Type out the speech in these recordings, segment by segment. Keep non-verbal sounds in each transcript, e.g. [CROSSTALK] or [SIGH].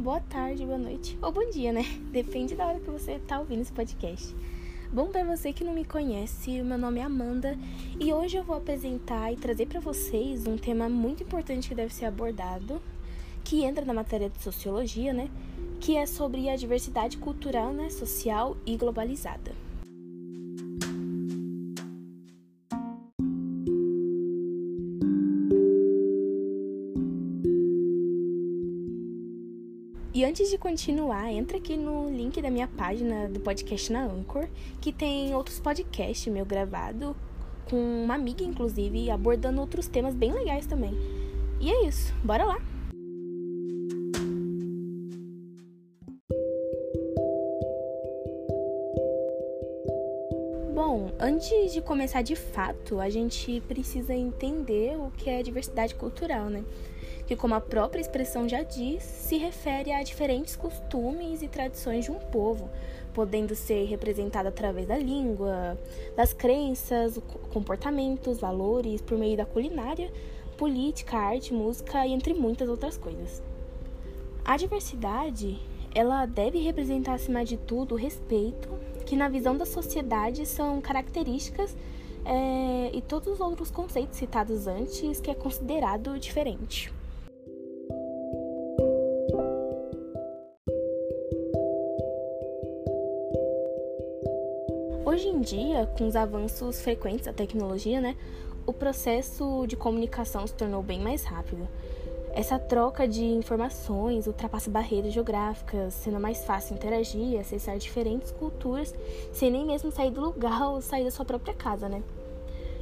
boa tarde, boa noite ou bom dia, né? [LAUGHS] Depende da hora que você tá ouvindo esse podcast. Bom, para você que não me conhece, meu nome é Amanda e hoje eu vou apresentar e trazer para vocês um tema muito importante que deve ser abordado, que entra na matéria de sociologia, né? Que é sobre a diversidade cultural, né, social e globalizada. E antes de continuar, entra aqui no link da minha página do podcast na Anchor, que tem outros podcasts meu gravado com uma amiga, inclusive, abordando outros temas bem legais também. E é isso, bora lá! Antes de começar de fato, a gente precisa entender o que é diversidade cultural, né? que, como a própria expressão já diz, se refere a diferentes costumes e tradições de um povo, podendo ser representada através da língua, das crenças, comportamentos, valores, por meio da culinária, política, arte, música e entre muitas outras coisas. A diversidade, ela deve representar acima de tudo o respeito, que na visão da sociedade são características é, e todos os outros conceitos citados antes que é considerado diferente. Hoje em dia, com os avanços frequentes da tecnologia, né, o processo de comunicação se tornou bem mais rápido. Essa troca de informações ultrapassa barreiras geográficas, sendo mais fácil interagir e acessar diferentes culturas sem nem mesmo sair do lugar [LAUGHS] ou sair da sua própria casa, né?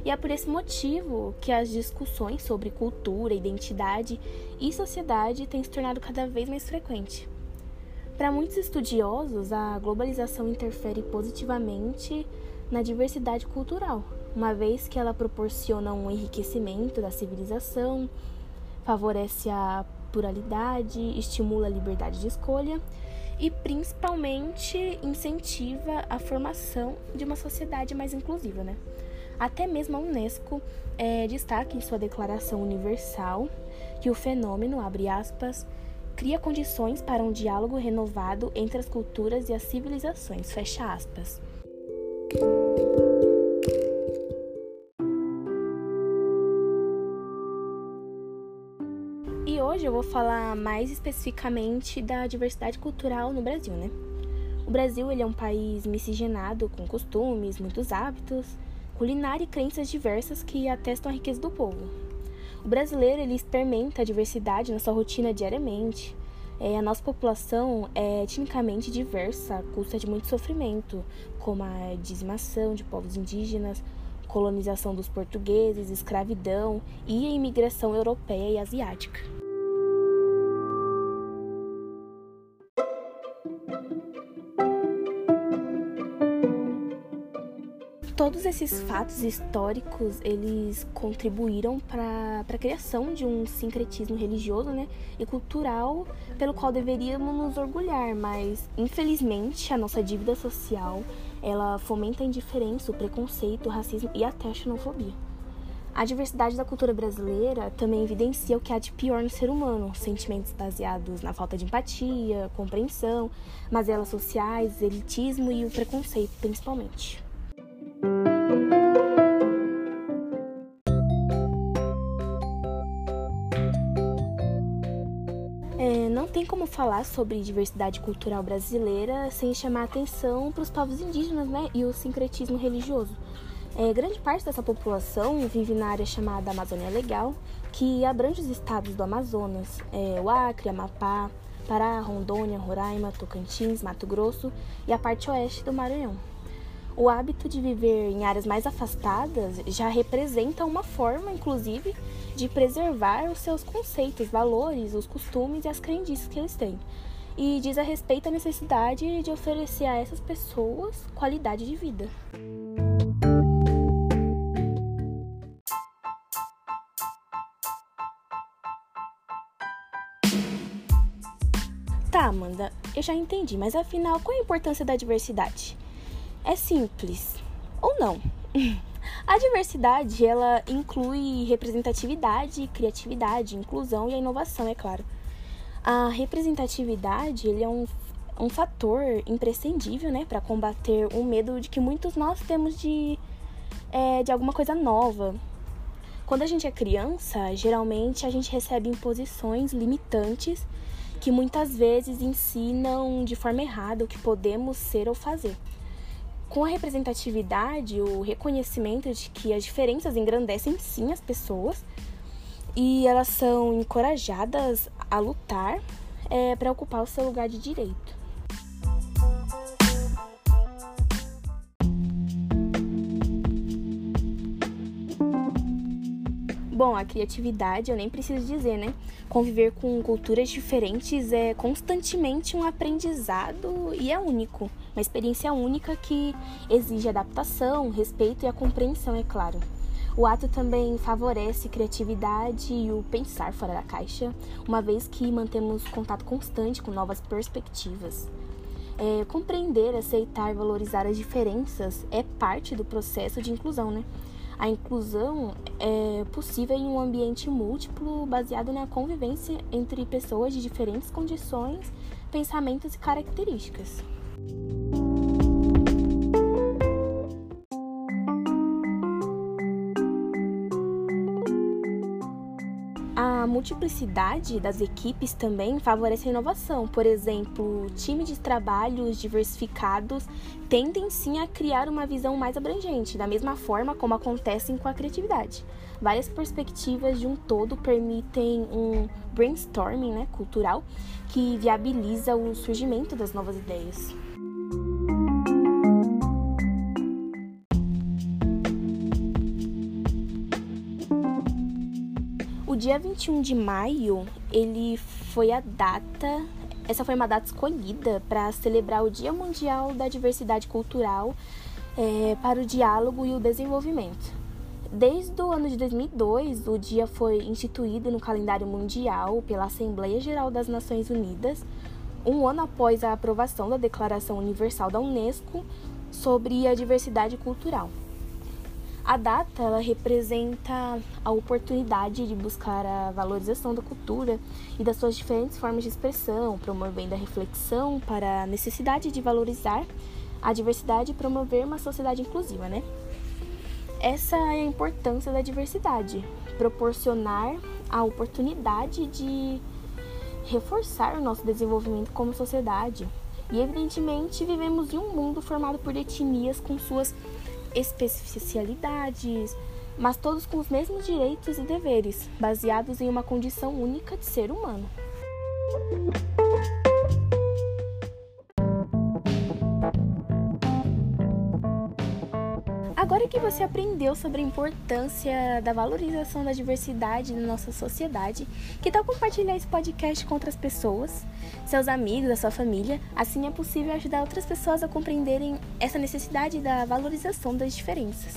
E é por esse motivo que as discussões sobre cultura, identidade e sociedade têm se tornado cada vez mais frequentes. Para muitos estudiosos, a globalização interfere positivamente na diversidade cultural, uma vez que ela proporciona um enriquecimento da civilização, favorece a pluralidade, estimula a liberdade de escolha e principalmente incentiva a formação de uma sociedade mais inclusiva, né? Até mesmo a Unesco é, destaca em sua Declaração Universal que o fenômeno, abre aspas, cria condições para um diálogo renovado entre as culturas e as civilizações. Fecha aspas. Hoje eu vou falar mais especificamente da diversidade cultural no Brasil, né? O Brasil ele é um país miscigenado com costumes, muitos hábitos, culinária e crenças diversas que atestam a riqueza do povo. O brasileiro ele experimenta a diversidade na sua rotina diariamente. É, a nossa população é etnicamente diversa, custa de muito sofrimento, como a dizimação de povos indígenas, colonização dos portugueses, escravidão e a imigração europeia e asiática. Todos esses fatos históricos, eles contribuíram para a criação de um sincretismo religioso né, e cultural pelo qual deveríamos nos orgulhar, mas infelizmente a nossa dívida social, ela fomenta a indiferença, o preconceito, o racismo e até a xenofobia. A diversidade da cultura brasileira também evidencia o que há de pior no ser humano: sentimentos baseados na falta de empatia, compreensão, mazelas sociais, elitismo e o preconceito, principalmente. É, não tem como falar sobre diversidade cultural brasileira sem chamar atenção para os povos indígenas né, e o sincretismo religioso. É, grande parte dessa população vive na área chamada Amazônia Legal, que abrange os estados do Amazonas, é, o Acre, Amapá, Pará, Rondônia, Roraima, Tocantins, Mato Grosso e a parte oeste do Maranhão. O hábito de viver em áreas mais afastadas já representa uma forma, inclusive, de preservar os seus conceitos, valores, os costumes e as crendices que eles têm. E diz a respeito à necessidade de oferecer a essas pessoas qualidade de vida. Tá, Amanda, eu já entendi, mas afinal, qual a importância da diversidade? É simples ou não. [LAUGHS] A diversidade, ela inclui representatividade, criatividade, inclusão e a inovação, é claro. A representatividade ele é um, um fator imprescindível né, para combater o medo de que muitos nós temos de, é, de alguma coisa nova. Quando a gente é criança, geralmente a gente recebe imposições limitantes que muitas vezes ensinam de forma errada o que podemos ser ou fazer. Com a representatividade, o reconhecimento de que as diferenças engrandecem sim as pessoas e elas são encorajadas a lutar é, para ocupar o seu lugar de direito. Bom, a criatividade eu nem preciso dizer, né? Conviver com culturas diferentes é constantemente um aprendizado e é único. Uma experiência única que exige adaptação, respeito e a compreensão, é claro. O ato também favorece criatividade e o pensar fora da caixa, uma vez que mantemos contato constante com novas perspectivas. É, compreender, aceitar e valorizar as diferenças é parte do processo de inclusão, né? A inclusão é possível em um ambiente múltiplo baseado na convivência entre pessoas de diferentes condições, pensamentos e características. A multiplicidade das equipes também favorece a inovação. Por exemplo, times de trabalhos diversificados tendem sim a criar uma visão mais abrangente, da mesma forma como acontecem com a criatividade. Várias perspectivas de um todo permitem um brainstorming né, cultural que viabiliza o surgimento das novas ideias. Dia 21 de maio, ele foi a data, essa foi uma data escolhida para celebrar o Dia Mundial da Diversidade Cultural é, para o Diálogo e o Desenvolvimento. Desde o ano de 2002, o dia foi instituído no calendário mundial pela Assembleia Geral das Nações Unidas, um ano após a aprovação da Declaração Universal da Unesco sobre a diversidade cultural. A data ela representa a oportunidade de buscar a valorização da cultura e das suas diferentes formas de expressão, promovendo a reflexão para a necessidade de valorizar a diversidade e promover uma sociedade inclusiva, né? Essa é a importância da diversidade, proporcionar a oportunidade de reforçar o nosso desenvolvimento como sociedade. E evidentemente vivemos em um mundo formado por etnias com suas especialidades, mas todos com os mesmos direitos e deveres, baseados em uma condição única de ser humano. Que você aprendeu sobre a importância da valorização da diversidade na nossa sociedade, que tal compartilhar esse podcast com outras pessoas, seus amigos, a sua família? Assim é possível ajudar outras pessoas a compreenderem essa necessidade da valorização das diferenças.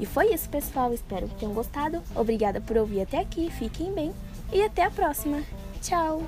E foi isso, pessoal. Espero que tenham gostado. Obrigada por ouvir até aqui. Fiquem bem e até a próxima. Tchau!